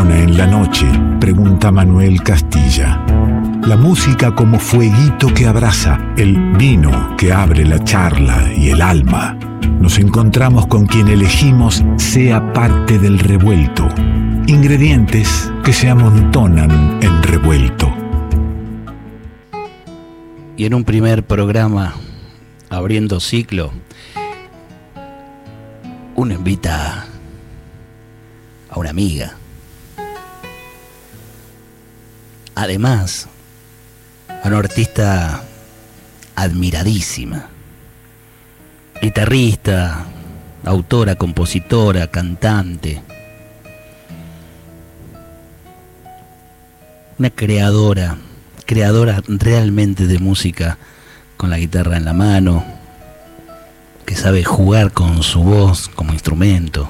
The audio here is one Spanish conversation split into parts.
en la noche? Pregunta Manuel Castilla. La música como fueguito que abraza, el vino que abre la charla y el alma. Nos encontramos con quien elegimos sea parte del revuelto. Ingredientes que se amontonan en revuelto. Y en un primer programa, abriendo ciclo, uno invita a una amiga. Además, una artista admiradísima, guitarrista, autora, compositora, cantante, una creadora, creadora realmente de música con la guitarra en la mano, que sabe jugar con su voz como instrumento,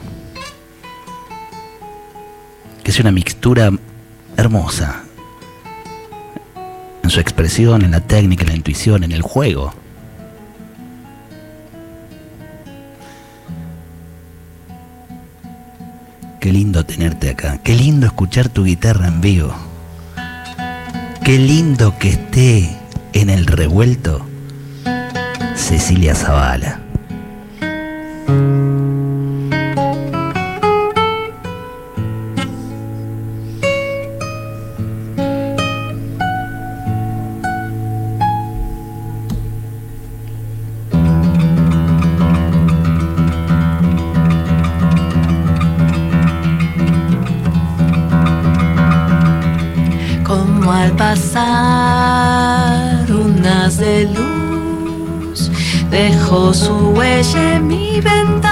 que es una mixtura hermosa en su expresión, en la técnica, en la intuición, en el juego. Qué lindo tenerte acá, qué lindo escuchar tu guitarra en vivo. Qué lindo que esté en el revuelto Cecilia Zavala. Su huella mi ventana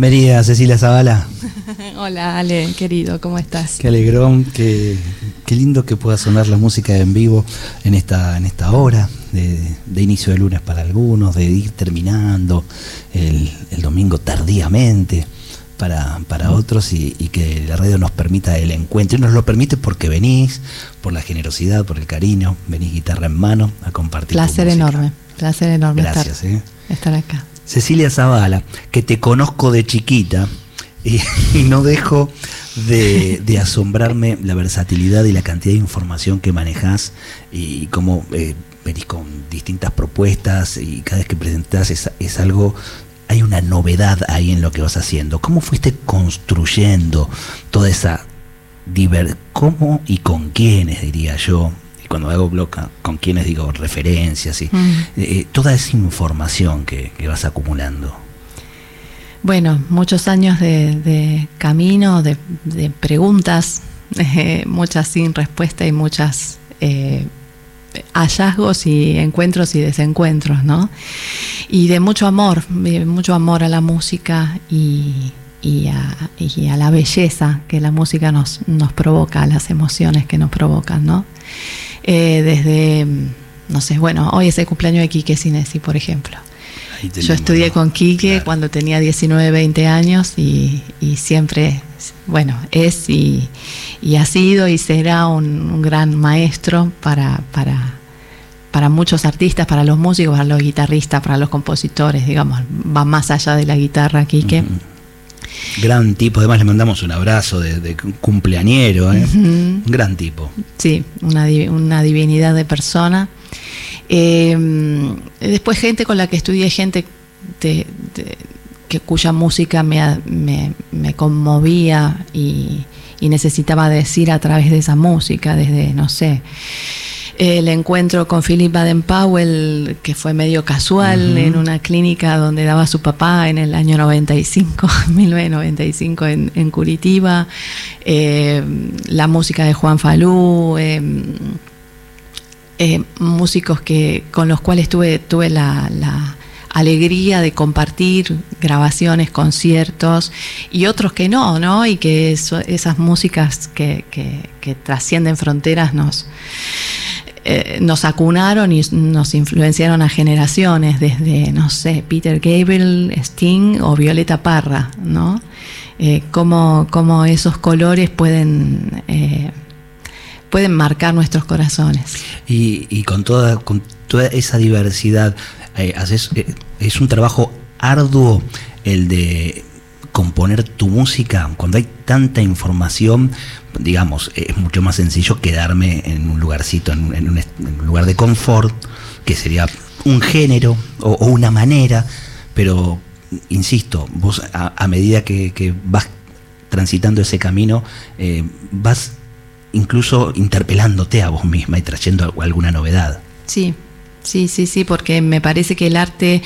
Bienvenida Cecilia Zavala. Hola Ale, querido, ¿cómo estás? Qué alegrón, qué, qué, lindo que pueda sonar la música en vivo en esta, en esta hora de, inicio de lunes para algunos, de ir terminando el, domingo tardíamente para, para otros y, que la radio nos permita el encuentro. Y nos lo permite porque venís, por la generosidad, por el cariño, venís guitarra en mano a compartir. Placer enorme, placer enorme Gracias, estar, eh. estar acá. Cecilia Zavala, que te conozco de chiquita y, no dejo de, asombrarme la versatilidad y la cantidad de información que manejas y cómo eh, venís con distintas propuestas y cada vez que presentás es, algo hay una novedad ahí en lo que vas haciendo. ¿Cómo fuiste construyendo toda esa diver cómo y con quiénes diría yo cuando hago blog, con quienes digo referencias y mm. eh, eh, toda esa información que, vas acumulando. Bueno, muchos años de, camino, de, preguntas, eh, muchas sin respuesta y muchas hallazgos y encuentros y desencuentros, ¿no? Y de mucho amor, mucho amor a la música y, a, la belleza que la música nos, nos provoca, las emociones que nos provocan, ¿no? Eh, desde, no sé, bueno, hoy es el cumpleaños de Quique Sinesi, por ejemplo. Yo estudié con Quique cuando tenía 19, 20 años y, siempre, bueno, es y, ha sido y será un, gran maestro para, para, para muchos artistas, para los músicos, para los guitarristas, para los compositores, digamos, va más allá de la guitarra, Quique. Gran tipo, además le mandamos un abrazo de, cumpleañero, ¿eh? un gran tipo. Sí, una, una divinidad de persona. Em, después gente con la que estudié, gente que cuya música me, me, conmovía y, y, necesitaba decir a través de esa música, desde, no sé, el encuentro con Philip Baden-Powell, que fue medio casual en una clínica donde daba su papá en el año 95, 1995 en, en Curitiba, eh, la música de Juan Falú, eh, eh, músicos que, con los cuales tuve, tuve la, alegría de compartir grabaciones, conciertos y otros que no, ¿no? Y que esas músicas que, que trascienden fronteras nos, eh, nos acunaron y nos influenciaron a generaciones, desde, no sé, Peter Gabriel, Sting o Violeta Parra, ¿no? Eh, cómo, esos colores pueden, eh, pueden marcar nuestros corazones. Y, con, toda, con toda esa diversidad, es un trabajo arduo el de componer tu música, cuando hay tanta información, digamos, es mucho más sencillo quedarme en un lugarcito, en un, lugar de confort, que sería un género o, una manera, pero, insisto, vos a, medida que, vas transitando ese camino, eh, vas incluso interpelándote a vos misma y trayendo alguna novedad. Sí, sí, sí, sí, porque me parece que el arte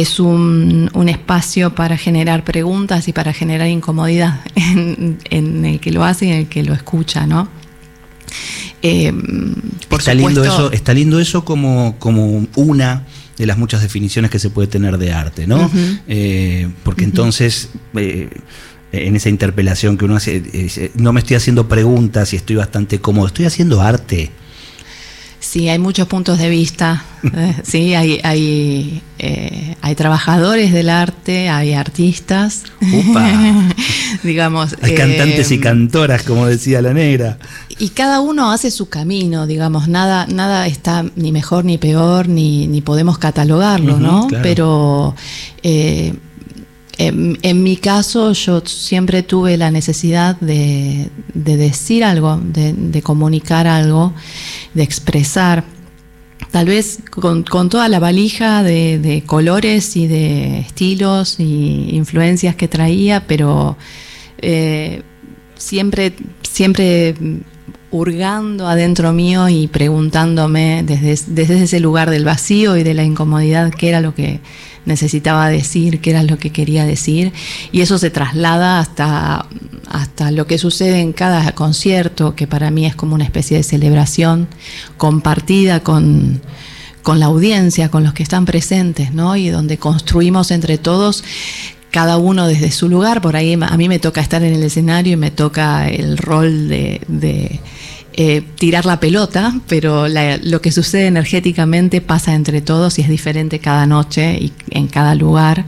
es un, espacio para generar preguntas y para generar incomodidad en, el que lo hace y en el que lo escucha, ¿no? Eh, está, lindo eso, está lindo eso como, como una de las muchas definiciones que se puede tener de arte, ¿no? Eh, porque entonces, eh, en esa interpelación que uno hace, no me estoy haciendo preguntas y estoy bastante cómodo, estoy haciendo arte. Sí, hay muchos puntos de vista. Eh, sí, hay, hay, eh, hay trabajadores del arte, hay artistas. digamos. Hay cantantes y eh, cantoras, como decía la negra. Y cada uno hace su camino, digamos. Nada, nada está ni mejor ni peor, ni, ni podemos catalogarlo, ¿no? Pero en, mi caso, yo siempre tuve la necesidad de, decir algo, de, comunicar algo, de expresar. Tal vez con, toda la valija de, colores y de estilos y influencias que traía, pero eh, siempre, siempre hurgando adentro mío y preguntándome desde, desde ese lugar del vacío y de la incomodidad qué era lo que necesitaba decir, qué era lo que quería decir, y eso se traslada hasta, hasta lo que sucede en cada concierto, que para mí es como una especie de celebración compartida con, con la audiencia, con los que están presentes, ¿no? Y donde construimos entre todos cada uno desde su lugar, por ahí a mí me toca estar en el escenario y me toca el rol de, eh, tirar la pelota, pero lo que sucede energéticamente pasa entre todos y es diferente cada noche y en cada lugar.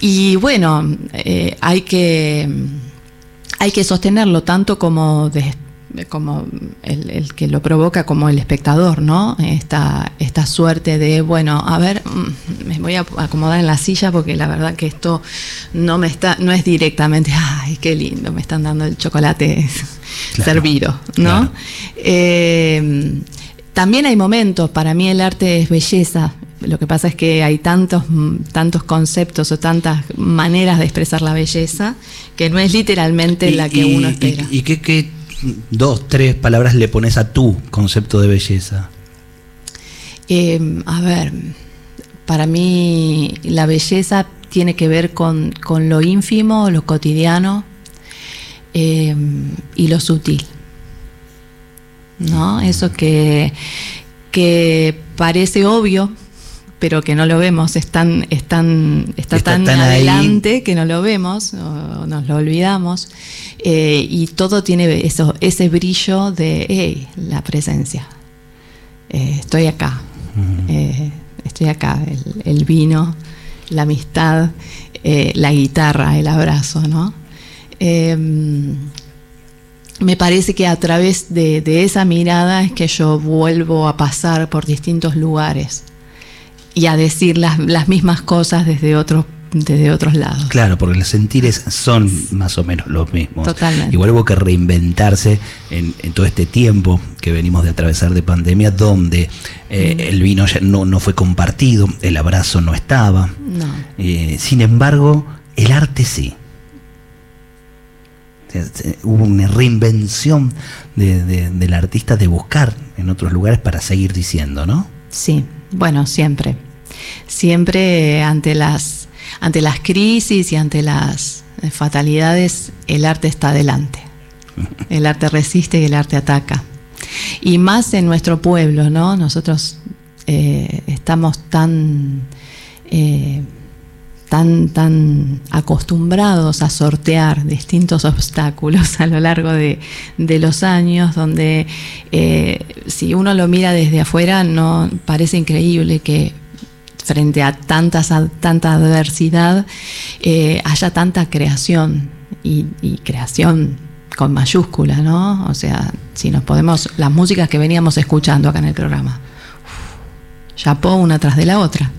Y bueno, eh, hay que hay que sostenerlo tanto como como el, que lo provoca como el espectador, ¿no? Esta, esta suerte de, bueno, a ver, mm, me voy a acomodar en la silla porque la verdad que esto no me está, no es directamente, ay, qué lindo, me están dando el chocolate servido, ¿no? Eh, también hay momentos, para mí el arte es belleza, lo que pasa es que hay tantos, tantos conceptos o tantas maneras de expresar la belleza que no es literalmente la que uno espera. ¿Y, qué, dos, tres palabras le pones a tu concepto de belleza? Em, a ver, para mí la belleza tiene que ver con, lo ínfimo, lo cotidiano em, y lo sutil. ¿No? Eso que, que parece obvio, pero que no lo vemos, es tan, está, tan, adelante que no lo vemos, o nos lo olvidamos, eh, y todo tiene eso, ese brillo de la presencia. Eh, estoy acá, eh, estoy acá, el, vino, la amistad, la guitarra, el abrazo, ¿no? me parece que a través de, de esa mirada es que yo vuelvo a pasar por distintos lugares y a decir las, las mismas cosas desde otros desde otros lados. Claro, porque los sentires son más o menos los mismos. Totalmente. Igual hubo que reinventarse en, todo este tiempo que venimos de atravesar de pandemia, donde eh, mm. el vino ya no, no fue compartido, el abrazo no estaba. No. Eh, sin embargo, el arte sí. hubo una reinvención del artista de buscar en otros lugares para seguir diciendo, ¿no? Sí, bueno, siempre. Siempre ante las, ante las crisis y ante las fatalidades, el arte está adelante. El arte resiste y el arte ataca. Y más en nuestro pueblo, ¿no? Nosotros eh, estamos tan, eh, tan, tan acostumbrados a sortear distintos obstáculos a lo largo de, los años, donde eh, si uno lo mira desde afuera, no parece increíble que frente a tantas, tanta adversidad eh, haya tanta creación y, creación con mayúscula, ¿no? O sea, si nos podemos, las músicas que veníamos escuchando acá en el programa, ya una tras de la otra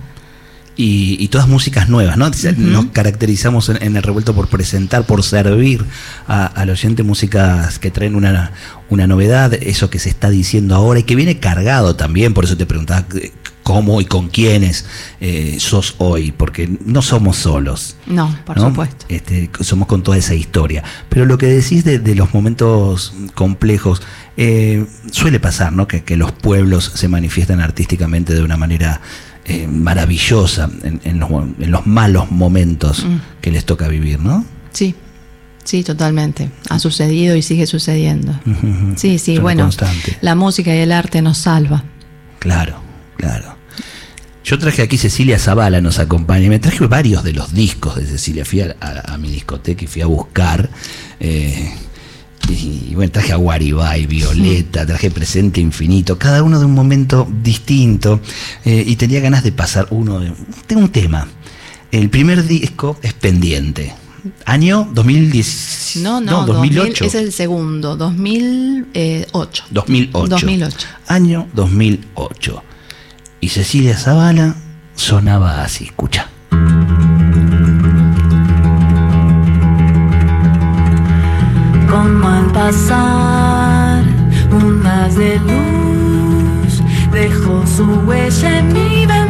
y, todas músicas nuevas, ¿no? Nos caracterizamos en, el revuelto por presentar, por servir al oyente músicas que traen una, una novedad, eso que se está diciendo ahora y que viene cargado también, por eso te preguntaba eh, cómo y con quiénes eh, sos hoy, porque no somos solos. No, por supuesto. Este, somos con toda esa historia. Pero lo que decís de, los momentos complejos, eh, suele pasar, ¿no? Que, que los pueblos se manifiestan artísticamente de una manera eh, maravillosa en, los, malos momentos mm. que les toca vivir, ¿no? Sí, sí, totalmente. Ha sucedido y sigue sucediendo. Sí, sí, bueno, la música y el arte nos salva. Claro, claro. Yo traje aquí Cecilia Zavala, nos acompaña, y me traje varios de los discos de Cecilia. Fui a, mi discoteca y fui a buscar. Eh, y, bueno, traje a Guaribay, Violeta, traje Presente Infinito, cada uno de un momento distinto. Eh, y tenía ganas de pasar uno de. Tengo un tema. El primer disco es pendiente. Año 2010. No, no, 2008. es el segundo, 2008. 2008. 2008. Año 2008. Y Cecilia Zavala sonaba así, escucha. Pasar. Un haz de luz dejó su huella en mi ventana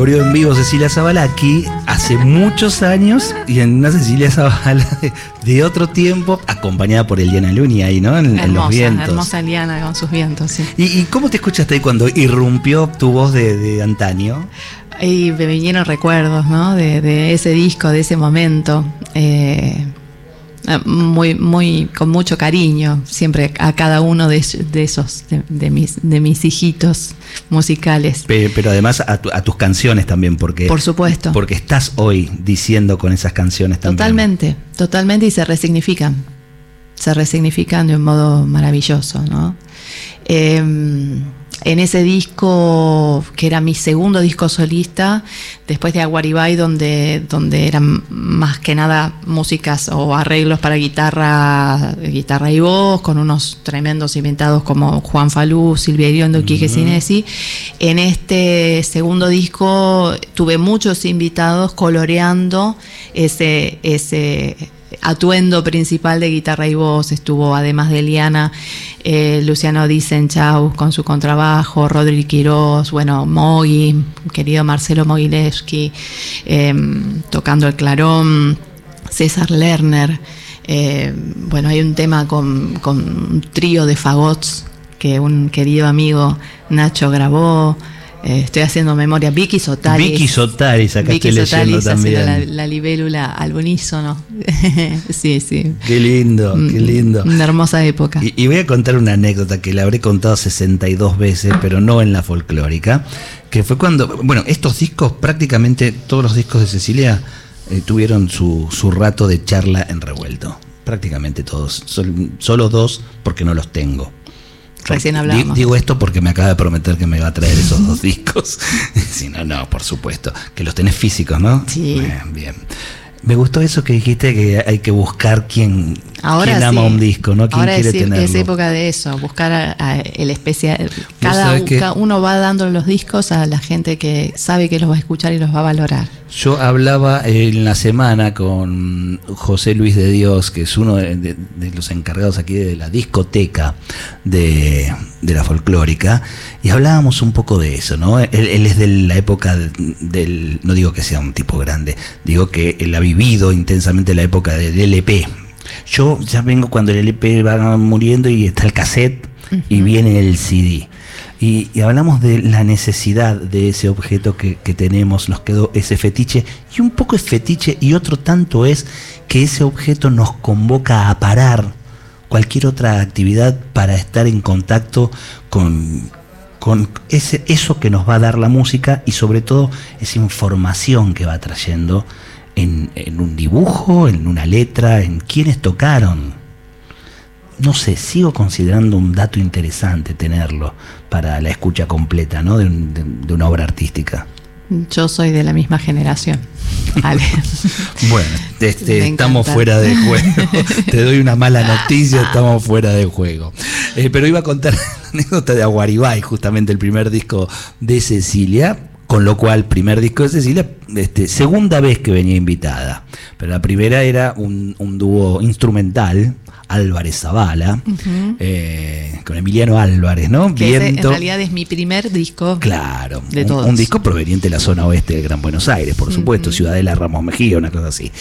abrió en vivo Cecilia Zavala aquí hace muchos años y en una Cecilia Zavala de, de otro tiempo, acompañada por Eliana Luni ahí, ¿no? En, en los Hermosa, vientos. hermosa Liana con sus vientos, sí. ¿Y, y cómo te escuchaste ahí cuando irrumpió tu voz de, de antaño? Y me vinieron recuerdos, ¿no? De, de ese disco, de ese momento. eh, muy, muy, con mucho cariño, siempre a cada uno de, de esos, de, de mis, de mis hijitos musicales. Pe- Pero además a, tu- a tus canciones también, porque, Por supuesto. porque estás hoy diciendo con esas canciones también. Totalmente, totalmente y se resignifican. Se resignifican de un modo maravilloso, ¿no? Eh, en ese disco, que era mi segundo disco solista, después de Aguaribay, donde, donde eran más que nada músicas o arreglos para guitarra, guitarra y voz, con unos tremendos inventados como Juan Falú, Silvia Iriondo, Quique Sinesi. En este segundo disco tuve muchos invitados coloreando ese, ese atuendo principal de guitarra y voz. Estuvo además de Eliana, eh, Luciano Dizenchau con su contrabajo, Rodri Quirós, bueno, Mogi, querido Marcelo Mogilevsky, eh, tocando el clarón, César Lerner. eh, bueno, hay un tema con, con un trío de fagots que un querido amigo Nacho grabó. Eh, estoy haciendo memoria. Vicky Sotalis. Vicky Sotalis, acá Vicky estoy leyendo Sotalis también. la, la libélula al unísono. sí, sí. Qué lindo, qué Mm, lindo. Una hermosa época. Y, y voy a contar una anécdota que la habré contado 62 veces, pero no en la folclórica, que fue cuando, bueno, estos discos, prácticamente todos los discos de Cecilia eh, tuvieron su, su rato de charla en revuelto. Prácticamente todos. Sol- solo dos porque no los tengo. Recién hablábamos. Digo esto porque me acaba de prometer que me va a traer esos dos discos. Si no, no, por supuesto. Que los tenés físicos, ¿no? Sí. Bien, bien. Me gustó eso que dijiste que hay que buscar quién, Ahora quién ama sí. un disco, ¿no? ¿Quién Ahora quiere es, tenerlo? es época de eso, buscar a- a el especial. Cada, cada uno va dando los discos a la gente que sabe que los va a escuchar y los va a valorar. Yo hablaba en la semana con José Luis de Dios, que es uno de, de- de los encargados aquí de la discoteca de, de la folclórica, y hablábamos un poco de eso, ¿no? Él, él es de la época de- del, no digo que sea un tipo grande, digo que él ha vivido intensamente la época del LP. Yo ya vengo cuando el LP va muriendo y está el cassette y viene el CD. Y, hablamos de la necesidad de ese objeto que, tenemos, nos quedó ese fetiche, y un poco es fetiche y otro tanto es que ese objeto nos convoca a parar cualquier otra actividad para estar en contacto con, con ese, eso que nos va a dar la música y sobre todo esa información que va trayendo en, en un dibujo, en una letra, en quienes tocaron. No sé, sigo considerando un dato interesante tenerlo para la escucha completa, ¿no? De, un- de- de una obra artística. Yo soy de la misma generación. Ale. Bueno, este, estamos fuera de juego. Te doy una mala noticia, estamos fuera de juego. Eh, pero iba a contar la anécdota de Aguaribay, justamente el primer disco de Cecilia. Con lo cual, primer disco de Cecilia, este, segunda vez que venía invitada. Pero la primera era un, un dúo instrumental, Álvarez Zavala, eh, con Emiliano Álvarez, ¿no? que ese en realidad es mi primer disco. Claro, De un, todos. un disco proveniente de la zona oeste del Gran Buenos Aires, por supuesto, Ciudadela Ramos Mejía, una cosa así.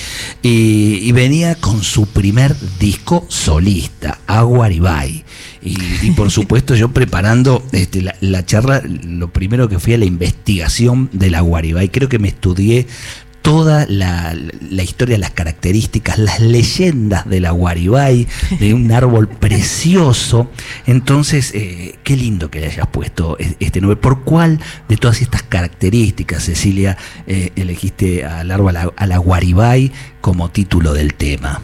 Y, y venía con su primer disco solista, Aguaribay. Y, y por supuesto yo preparando este, la, la charla, lo primero que fui a la investigación del Aguaribay, creo que me estudié toda la, la historia, las características, las leyendas del Aguaribay, de un árbol precioso. Entonces, eh, qué lindo que le hayas puesto e- este nombre. ¿Por cuál de todas estas características, Cecilia, eh, elegiste al árbol, al- al Aguaribay, como título del tema?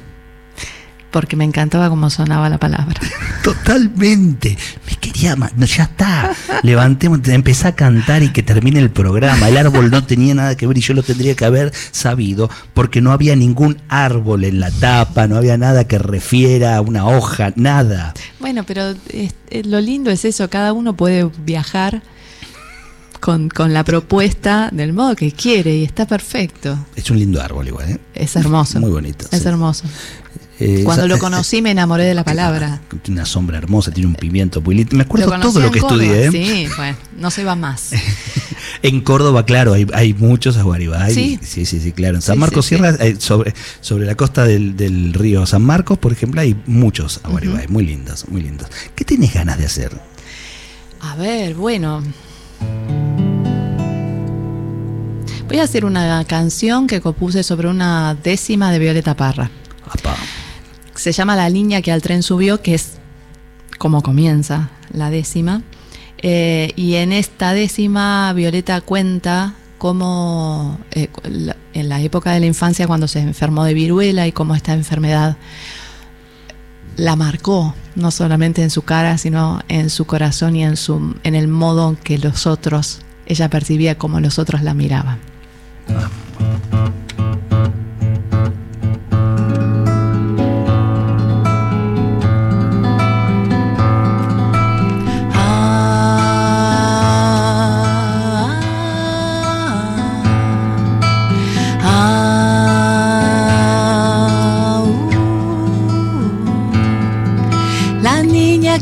Porque me encantaba cómo sonaba la palabra. Totalmente. Me quería. ya está. Levantemos, empecé a cantar y que termine el programa. El árbol no tenía nada que ver y yo lo tendría que haber sabido porque no había ningún árbol en la tapa, no había nada que refiera a una hoja, nada. Bueno, pero es- eh, lo lindo es eso, cada uno puede viajar con, con la propuesta del modo que quiere y está perfecto. Es un lindo árbol igual, ¿eh? Es hermoso. Muy bonito. Es sí. hermoso. Eh, Cuando esa- lo conocí me enamoré de la palabra. Tiene una sombra hermosa, tiene un pimiento muy lindo. Me acuerdo Lo todo lo que Córdoba. estudié, ¿eh? Sí, bueno, no se va más. En Córdoba, claro, hay, hay muchos aguaribay. Sí. sí, sí, sí, claro. En San Sí, Marcos sí, sí. Sierra, eh, sobre, sobre la costa del, del río San Marcos, por ejemplo, hay muchos aguaribay, muy lindos, muy lindos. ¿Qué tenés ganas de hacer? A ver, bueno. Voy a hacer una canción que compuse sobre una décima de Violeta Parra. Apá. Se llama La niña que al tren subió, que es como comienza la décima. Eh, y en esta décima, Violeta cuenta cómo eh, la- en la época de la infancia, cuando se enfermó de viruela y cómo esta enfermedad la marcó, no solamente en su cara, sino en su corazón y en, su, en el modo en que los otros, ella percibía como los otros la miraban.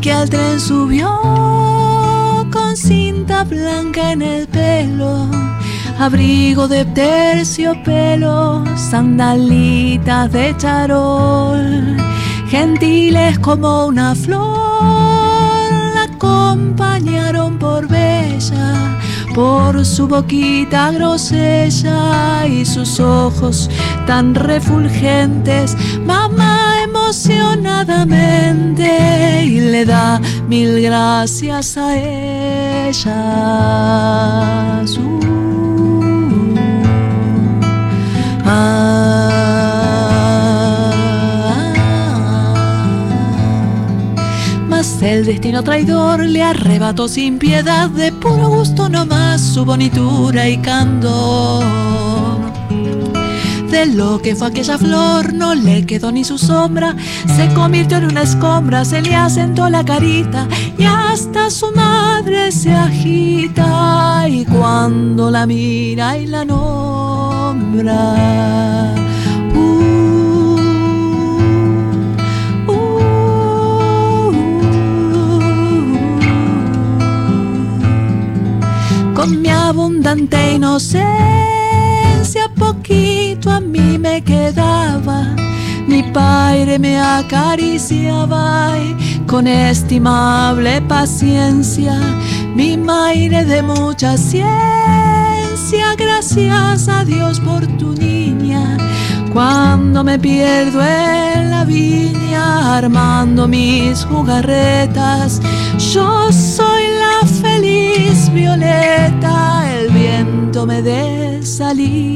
Que al tren subió con cinta blanca en el pelo, abrigo de terciopelo, sandalitas de charol, gentiles como una flor, la acompañaron por bella, por su boquita grosella y sus ojos tan refulgentes, mamá emocionadamente y le da mil gracias a ella. El destino traidor le arrebató sin piedad de puro gusto nomás su bonitura y candor. De lo que fue aquella flor no le quedó ni su sombra, se convirtió en una escombra, se le asentó la carita y hasta su madre se agita y cuando la mira y la nombra. uh, uh, con mi abundante inocencia poquito a mí me quedaba. Mi padre me acariciaba y con estimable paciencia. Mi madre de mucha ciencia, gracias a Dios por tu niña. Cuando me pierdo en la viña armando mis jugarretas, yo soy la feliz violeta, el viento me desaliña.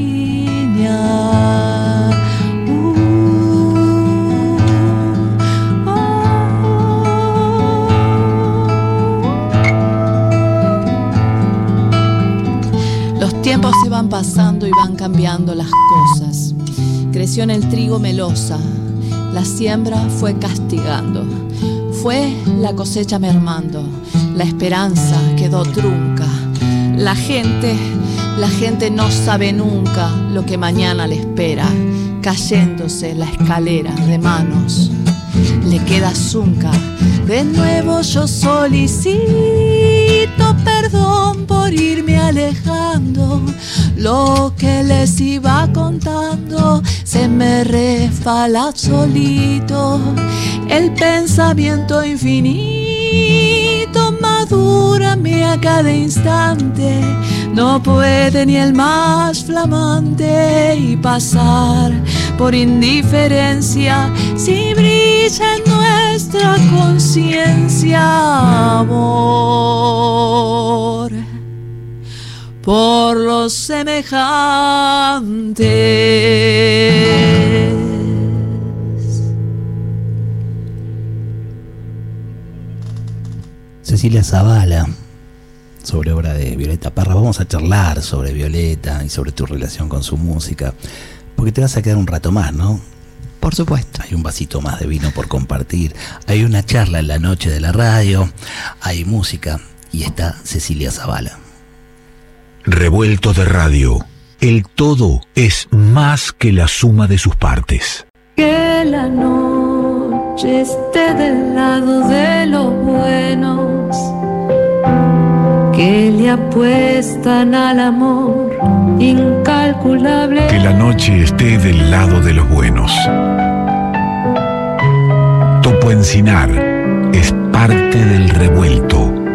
Tiempos se van pasando y van cambiando las cosas. Creció en el trigo melosa, la siembra fue castigando, fue la cosecha mermando, la esperanza quedó trunca. La gente, la gente no sabe nunca lo que mañana le espera, cayéndose la escalera de manos. Le queda zunca. De nuevo yo solicito perdón por irme alejando. Lo que les iba contando se me refala solito. El pensamiento infinito madúrame a cada instante. No puede ni el más flamante y pasar por indiferencia si brilla en nuestra conciencia amor por los semejantes. Cecilia Zavala, sobre obra de Violeta Parra. Vamos a charlar sobre Violeta y sobre tu relación con su música, porque te vas a quedar un rato más, ¿no? Por supuesto. Hay un vasito más de vino por compartir, hay una charla en la noche de la radio, hay música y está Cecilia Zavala. Revuelto de radio. El todo es más que la suma de sus partes. Que la noche esté del lado de los buenos. Que le apuestan al amor incalculable. Que la noche esté del lado de los buenos. Topo Encinar es parte del revuelto.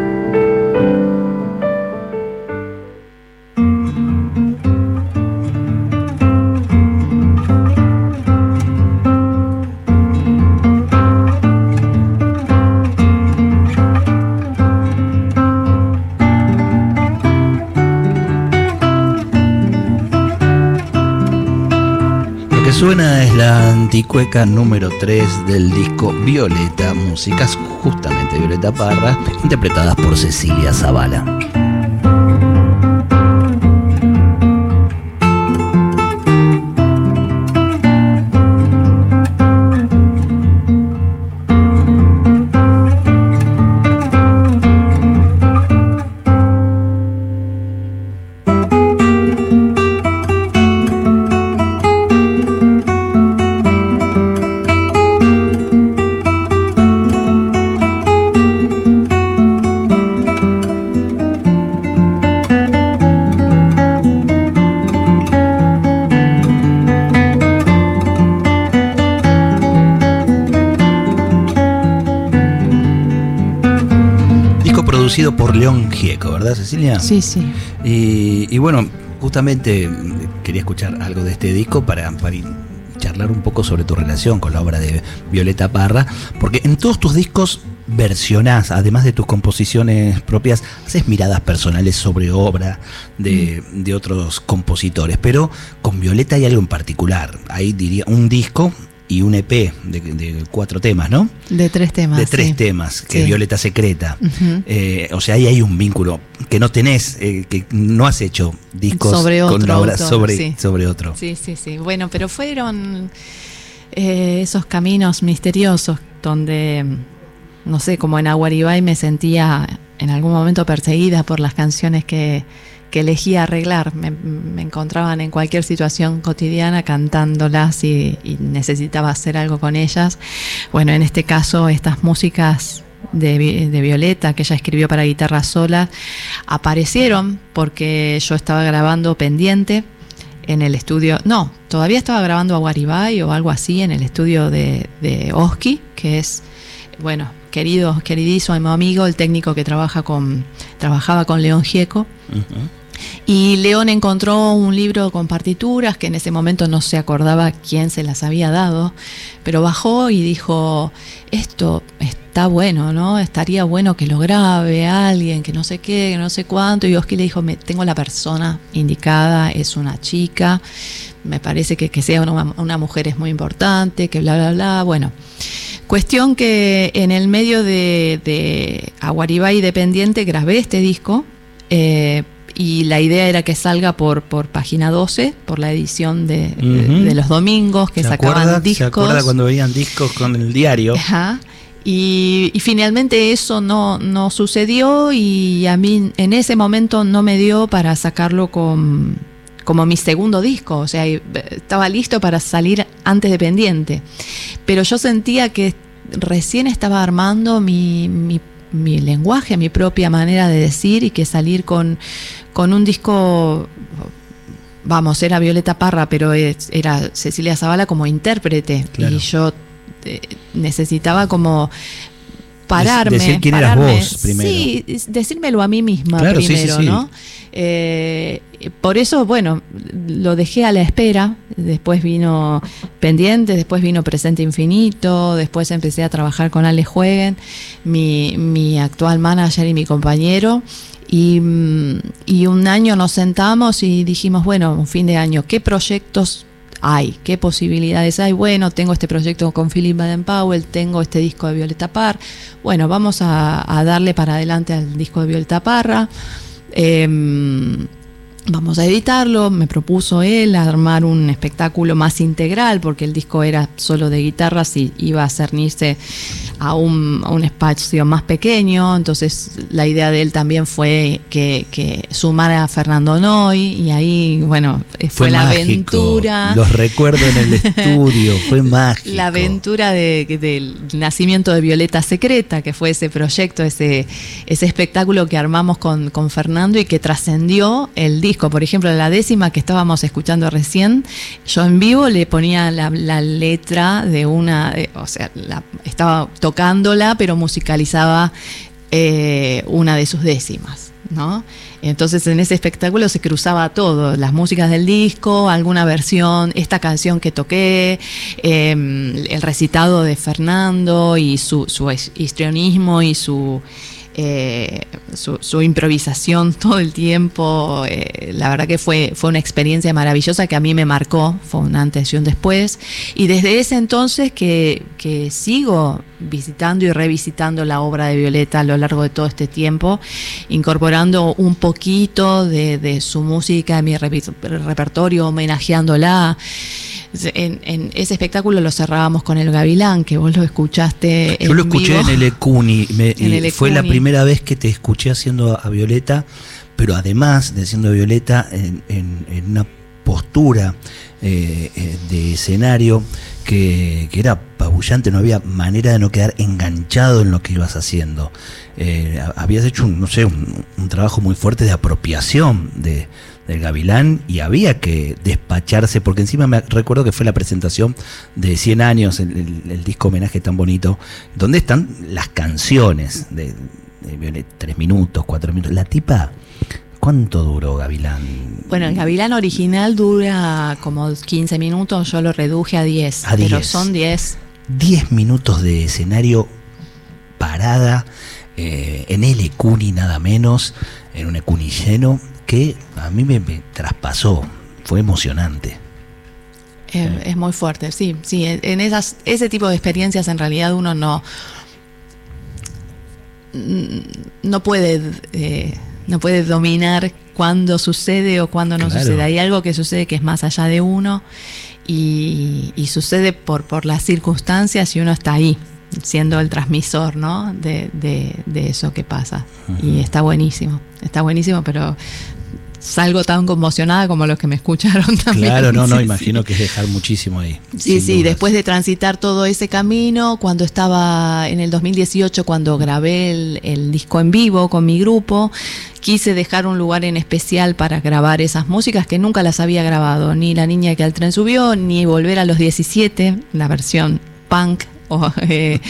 Anticueca número 3 del disco Violeta, músicas justamente Violeta Parra, interpretadas por Cecilia Zavala. Producido por León Gieco, ¿verdad, Cecilia? Sí, sí. Y, bueno, justamente quería escuchar algo de este disco para, para charlar un poco sobre tu relación con la obra de Violeta Parra, porque en todos tus discos versionás, además de tus composiciones propias, haces miradas personales sobre obra de, mm. de, otros compositores, pero con Violeta hay algo en particular. Ahí diría un disco y un EP de, cuatro temas, ¿no? De tres temas. De tres temas, que Violeta Secreta. Eh, o sea, ahí hay un vínculo que no tenés, eh, que no has hecho discos sobre otro, con obra sobre, sobre otro. Sí, sí, sí. Bueno, pero fueron eh, esos caminos misteriosos donde, no sé, como en Aguaribay me sentía en algún momento perseguida por las canciones que que elegía arreglar. Me, encontraban en cualquier situación cotidiana cantándolas y, necesitaba hacer algo con ellas. Bueno, en este caso, estas músicas de, Violeta, que ella escribió para guitarra sola, aparecieron porque yo estaba grabando pendiente en el estudio, no, todavía estaba grabando a Guaribay o algo así en el estudio de, Oski, que es, bueno, querido, queridísimo amigo, el técnico que trabaja con, trabajaba con León Gieco. Y León encontró un libro con partituras que en ese momento no se acordaba quién se las había dado, pero bajó y dijo, esto está bueno, ¿no? Estaría bueno que lo grabe alguien, que no sé qué, que no sé cuánto. Y Oski le dijo, me, tengo la persona indicada, es una chica, me parece que, que sea una, mujer es muy importante, que bla, bla, bla. Bueno, cuestión que en el medio de, de Aguaribay Dependiente grabé este disco. Eh, y la idea era que salga por, por página 12, por la edición de, los domingos, que sacaban discos. ¿Se acuerda cuando veían discos con el diario? Ajá. Y, finalmente eso no, no sucedió y a mí en ese momento no me dio para sacarlo con, como mi segundo disco, o sea, estaba listo para salir antes de pendiente. Pero yo sentía que recién estaba armando mi, mi mi lenguaje, mi propia manera de decir y que salir con, con un disco, vamos, era Violeta Parra, pero era Cecilia Zavala como intérprete. Y yo eh, necesitaba como pararme. Decir quién eras vos primero. Sí, decírmelo a mí misma primero, ¿no? Eh, por eso, bueno, lo dejé a la espera. Después vino Pendiente, después vino Presente Infinito, después empecé a trabajar con Ale Jueguen, mi, mi actual manager y mi compañero. Y, mm, y, un año nos sentamos y dijimos, bueno, un fin de año, ¿qué proyectos hay? ¿Qué posibilidades hay? Bueno, tengo este proyecto con Philip Baden Powell, tengo este disco de Violeta Parra. Bueno, vamos a, darle para adelante al disco de Violeta Parra. Em, vamos a editarlo, me propuso él armar un espectáculo más integral, porque el disco era solo de guitarras y iba a cernirse a un, a un espacio más pequeño, entonces la idea de él también fue que, que sumara a Fernando Noy, y ahí, bueno, fue, la mágico. aventura. Los recuerdo en el estudio, fue mágico. La aventura de- del nacimiento de Violeta Secreta, que fue ese proyecto, ese, ese espectáculo que armamos con, con Fernando y que trascendió el disco. Por ejemplo, la décima que estábamos escuchando recién, yo en vivo le ponía la, letra de una, de- o sea, estaba tocándola, pero musicalizaba eh, una de sus décimas, ¿no? Entonces en ese espectáculo se cruzaba todo, las músicas del disco, alguna versión, esta canción que toqué, eh, el recitado de Fernando y su, su his- histrionismo y su, eh, su, improvisación todo el tiempo. eh, la verdad que fue, fue una experiencia maravillosa que a mí me marcó, fue un antes y un después. Y desde ese entonces que, que sigo visitando y revisitando la obra de Violeta a lo largo de todo este tiempo, incorporando un poquito de, su música en mi repertorio, homenajeándola. En, en ese espectáculo lo cerrábamos con el Gavilán, que vos lo escuchaste. Yo lo escuché vivo. en el Ecuni, me- En el y fue la primera vez que te escuché haciendo a Violeta, pero además de haciendo a Violeta en, una postura eh, eh, de escenario que, que era apabullante, no había manera de no quedar enganchado en lo que ibas haciendo. Eh, ha- habías hecho, un, no sé, un, un trabajo muy fuerte de apropiación de, del Gavilán y había que despacharse, porque encima me recuerdo que fue la presentación de 100 años, el, el- el disco homenaje tan bonito, donde están las canciones de, de Violeta, tres minutos, cuatro minutos. La tipa, ¿cuánto duró Gavilán? Bueno, el Gavilán original dura como 15 minutos, yo lo reduje a 10, A pero 10. son 10. 10 minutos de escenario parada eh, en el Ecuni nada menos, en un Ecuni lleno, que a mí me, me traspasó, fue emocionante. Es muy fuerte, sí, sí. en- esas, ese tipo de experiencias en realidad uno no, mm, no puede, eh, no puede dominar cuándo sucede o cuándo no Claro. sucede. Hay algo que sucede que es más allá de uno y, y sucede por, por las circunstancias y uno está ahí siendo el transmisor ¿no? de, de- de eso que pasa. Y está buenísimo, está buenísimo, pero salgo tan conmocionada como los que me escucharon también. Claro, no, no, Sí, sí. imagino que es dejar muchísimo ahí. Sí, sí, dudas. después de transitar todo ese camino, cuando estaba en el 2018, cuando grabé el, el disco en vivo con mi grupo, quise dejar un lugar en especial para grabar esas músicas que nunca las había grabado, ni La Niña que al tren subió, ni Volver a los 17, la versión punk eh,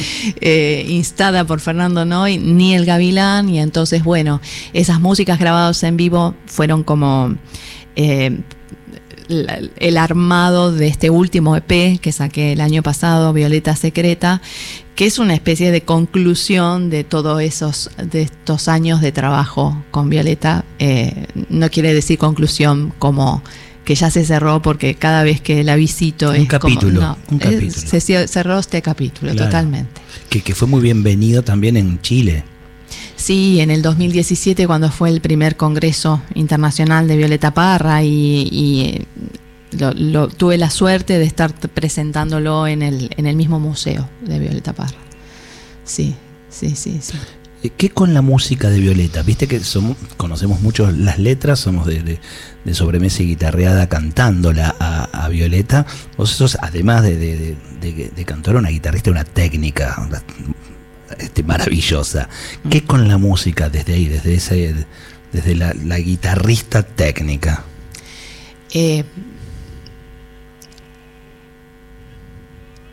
eh, instada por Fernando Noy, ni El Gavilán, y entonces, bueno, esas músicas grabadas en vivo fueron como... eh, el armado de este último EP que saqué el año pasado, Violeta Secreta, que es una especie de conclusión de todos esos de estos años de trabajo con Violeta. No quiere decir conclusión como que ya se cerró porque cada vez que la visito Un es como- capítulo, no, un es- capítulo. se cerró este capítulo Claro. totalmente. Que, que fue muy bienvenido también en Chile. Sí, en el 2017 cuando fue el primer Congreso Internacional de Violeta Parra y, y, eh, lo, lo- tuve la suerte de estar presentándolo en el, en el mismo museo de Violeta Parra. Sí, sí, sí, sí. Eh, ¿Qué con la música de Violeta? Viste que somos, conocemos mucho las letras, somos de, de- de sobremesa y guitarreada cantándola a, a Violeta. Vos sos, además de, de, de, de- de cantora, una guitarrista, una técnica una- este, maravillosa. ¿Qué con la música desde ahí, desde ese, desde la, la guitarrista técnica? Eh,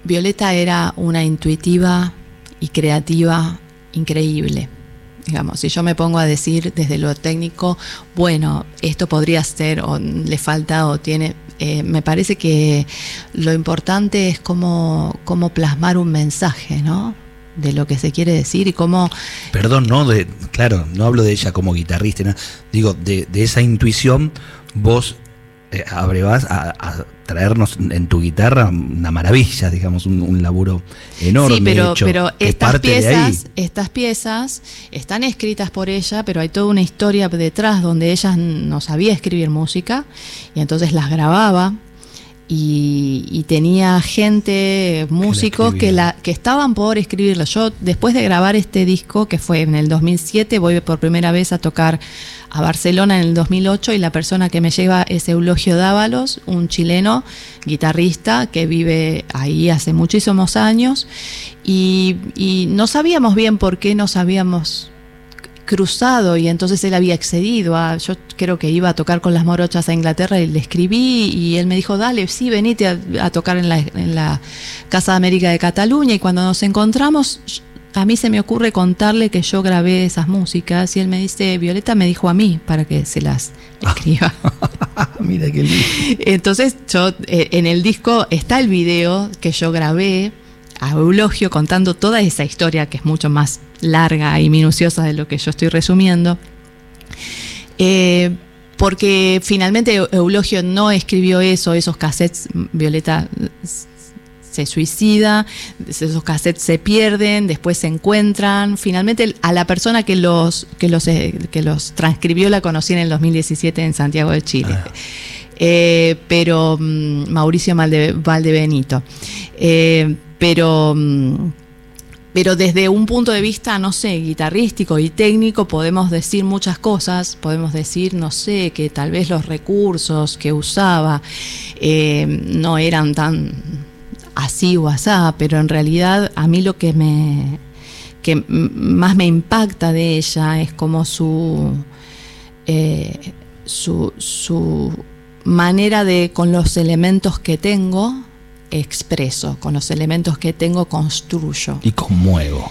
Violeta era una intuitiva y creativa increíble. Digamos, si yo me pongo a decir desde lo técnico, bueno, esto podría ser o le falta o tiene, eh, me parece que lo importante es cómo, cómo plasmar un mensaje, ¿no? De lo que se quiere decir y cómo Perdón, no, de, claro, no hablo de ella como guitarrista, no, digo, de, de esa intuición, vos eh, abrevas a, a traernos en tu guitarra una maravilla, digamos, un, un laburo enorme. Sí, pero, hecho, pero estas piezas, estas piezas están escritas por ella, pero hay toda una historia detrás donde ella no sabía escribir música y entonces las grababa. Y, y tenía gente, músicos que, la, que estaban por escribirlo. Yo, después de grabar este disco, que fue en el 2007, voy por primera vez a tocar a Barcelona en el 2008 y la persona que me lleva es Eulogio Dávalos, un chileno guitarrista que vive ahí hace muchísimos años y, y no sabíamos bien por qué nos habíamos cruzado y entonces él había accedido a, yo creo que iba a tocar con las morochas a Inglaterra y le escribí y él me dijo, dale, sí, venite a, a tocar en la, en la Casa de América de Cataluña y cuando nos encontramos a mí se me ocurre contarle que yo grabé esas músicas y él me dice, Violeta me dijo a mí para que se las escriba. Mira qué lindo. Entonces yo eh, en el disco está el video que yo grabé a Eulogio contando toda esa historia que es mucho más larga y minuciosa de lo que yo estoy resumiendo. Eh, porque finalmente Eulogio no escribió eso, esos cassettes, Violeta se suicida, esos cassettes se pierden, después se encuentran. Finalmente a la persona que los, que los, eh, que los transcribió la conocí en el 2017 en Santiago de Chile. Ah. Eh, pero mm, Mauricio Valdebenito. Eh, pero, mm, pero desde un punto de vista, no sé, guitarrístico y técnico, podemos decir muchas cosas. Podemos decir, no sé, que tal vez los recursos que usaba eh, no eran tan así o asá, pero en realidad a mí lo que me que más me impacta de ella es como eh, su, su manera de con los elementos que tengo expreso, con los elementos que tengo construyo, Y conmuevo.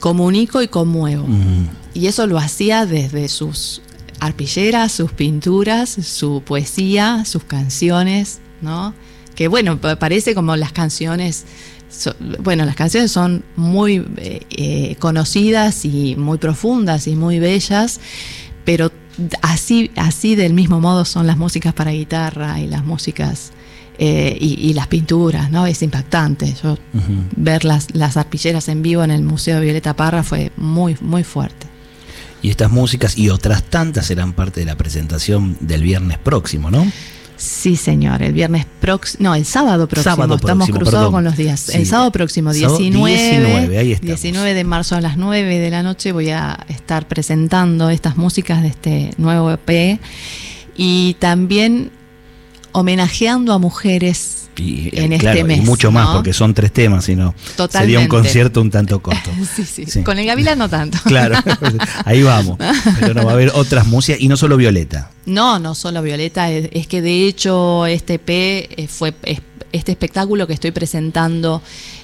comunico y conmuevo. Mm. Y eso lo hacía desde sus arpilleras, sus pinturas, su poesía, sus canciones, ¿no? Que bueno, pa- parece como las canciones, so- bueno, las canciones son muy eh, eh, conocidas y muy profundas y muy bellas, pero así, así del mismo modo son las músicas para guitarra y las músicas eh, y, y las pinturas, ¿no? Es impactante. Yo ver las, las arpilleras en vivo en el Museo de Violeta Parra fue muy, muy fuerte. Y estas músicas y otras tantas serán parte de la presentación del viernes próximo, ¿no? Sí, señor, el viernes próximo, no, el sábado próximo, Sábado estamos próximo, cruzados perdón. con los días. El sábado próximo, Sábado 19, 19, ahí estamos. 19 de marzo a las 9 de la noche voy a estar presentando estas músicas de este nuevo EP y también homenajeando a mujeres Y, En eh, este claro, y mes, mucho más, ¿no? porque son tres temas, sino sería un concierto un tanto corto. Sí, sí, Sí. Con el Gavilán no tanto. Claro, ahí vamos. Pero no va a haber otras músicas y no solo Violeta. No, no solo Violeta, es, es que de hecho este P eh, fue es- este espectáculo que estoy presentando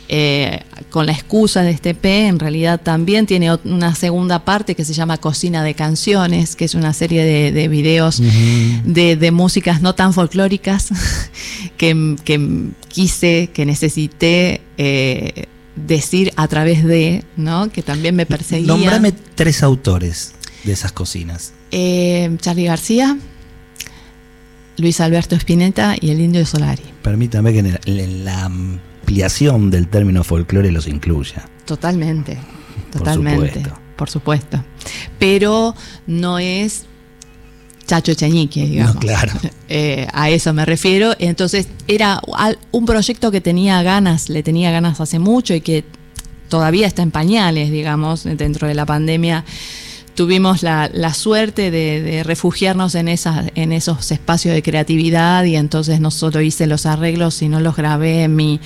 eh, con la excusa de este P, en realidad también tiene una segunda parte que se llama Cocina de Canciones, que es una serie de, de videos de, de músicas no tan folclóricas que, que quise, que necesité eh, decir a través de, ¿no? Que también me perseguía. Nombrame tres autores de esas cocinas. Eh, Charlie García, Luis Alberto Spinetta y el Indio Solari. Permítame que en, el- en la ampliación del término folclore los incluya. Totalmente, Por totalmente, supuesto. por supuesto. Pero no es Chacho Cheñique, digamos. No, claro. Eh, a eso me refiero. Entonces era un proyecto que tenía ganas, le tenía ganas hace mucho y que todavía está en pañales, digamos, dentro de la pandemia. Tuvimos la, la suerte de, refugiarnos en, esas, en esos espacios de creatividad y entonces no solo hice los arreglos, sino los grabé en mi,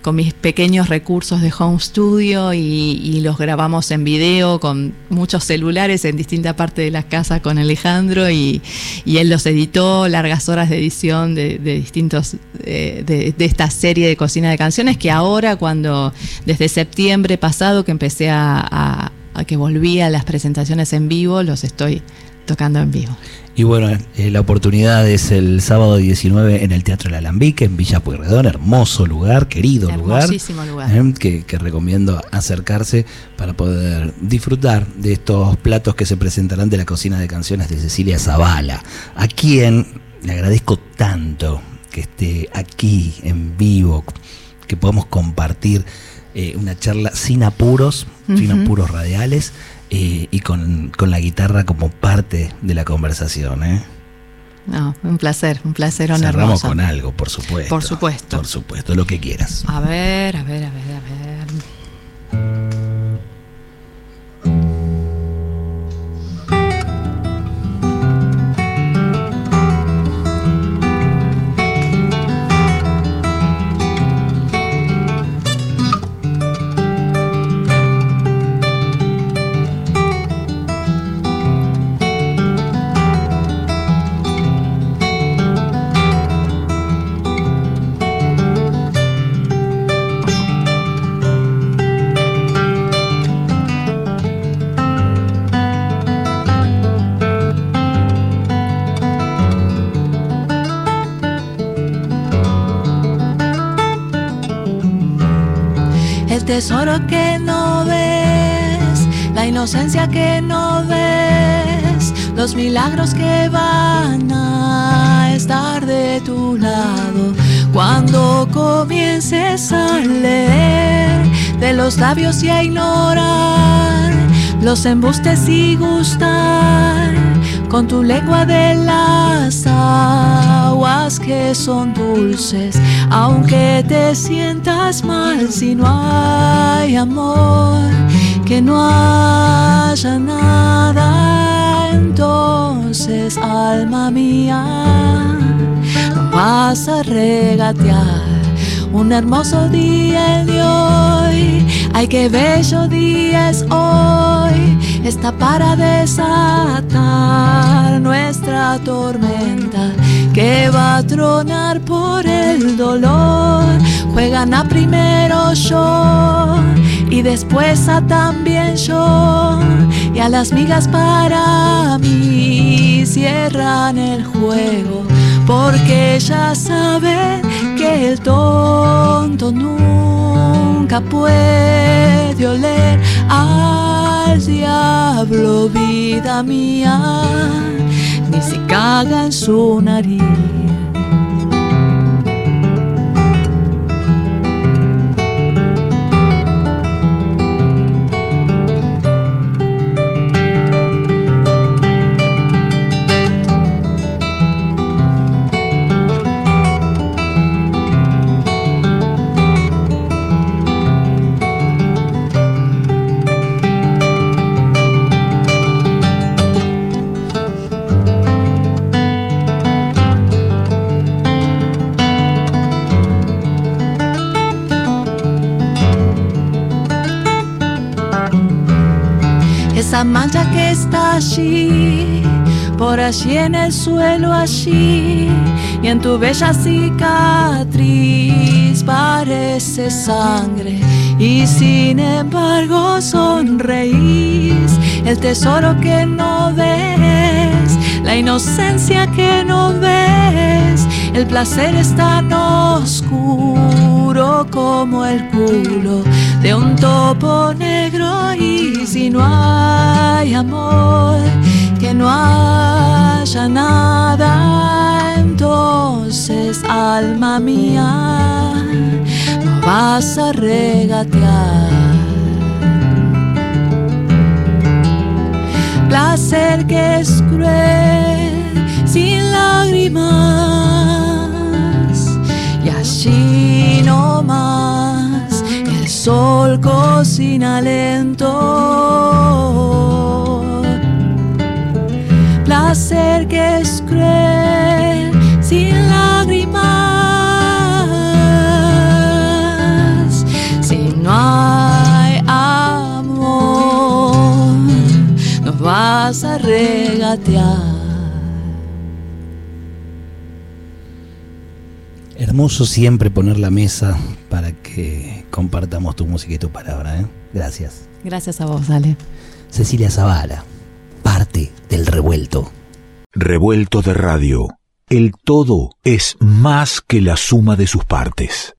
con mis pequeños recursos de home studio y, los grabamos en video con muchos celulares en distintas partes de la casa con Alejandro y, y él los editó, largas horas de edición de, de distintos, eh, de, de esta serie de cocina de canciones que ahora cuando, desde septiembre pasado que empecé a- a que volví a las presentaciones en vivo, los estoy tocando en vivo. Y bueno, eh, la oportunidad es el sábado 19 en el Teatro El Alambique, en Villa Pueyrredón, hermoso lugar, querido lugar. Hermosísimo lugar. eh, que, que recomiendo acercarse para poder disfrutar de estos platos que se presentarán de la cocina de canciones de Cecilia Zavala, a quien le agradezco tanto que esté aquí en vivo, que podamos compartir eh, una charla sin apuros, sin apuros radiales eh, y con, con la guitarra como parte de la conversación. ¿eh? No, un placer, un placer, un Cerramos hermoso. con algo, por supuesto. Por supuesto. Por supuesto, lo que quieras. A ver, a ver, a ver, a tesoro que no ves, la inocencia que no ves, los milagros que van a estar de tu lado. Cuando comiences a leer de los labios y a ignorar los embustes y gustar con tu lengua de las aguas que son dulces, aunque te sientas mal si no hay amor, que no haya nada, entonces alma mía, vas a regatear un hermoso día de hoy. Ay, qué bello día es hoy. Está para desatar nuestra tormenta que va a tronar por el dolor. Juegan a primero yo y después a también yo. Y a las migas para mí cierran el juego porque ya saben que el tonto nunca puede oler al diablo, vida mía, ni si caga en su nariz. Esa mancha que está allí, por allí en el suelo allí, y en tu bella cicatriz parece sangre, y sin embargo sonreís, el tesoro que no ves, la inocencia que no ves, el placer es tan oscuro como el culo de un topo negro y si no hay amor, que no haya nada, entonces alma mía, no vas a regatear. Placer que es cruel, sin lágrimas, el sol cocina lento. Placer que es cruel, sin lágrimas, si no hay amor, no vas a regatear. Hermoso siempre poner la mesa para que compartamos tu música y tu palabra. ¿eh? Gracias. Gracias a vos, Ale. Cecilia Zavala, parte del revuelto. Revuelto de radio. El todo es más que la suma de sus partes.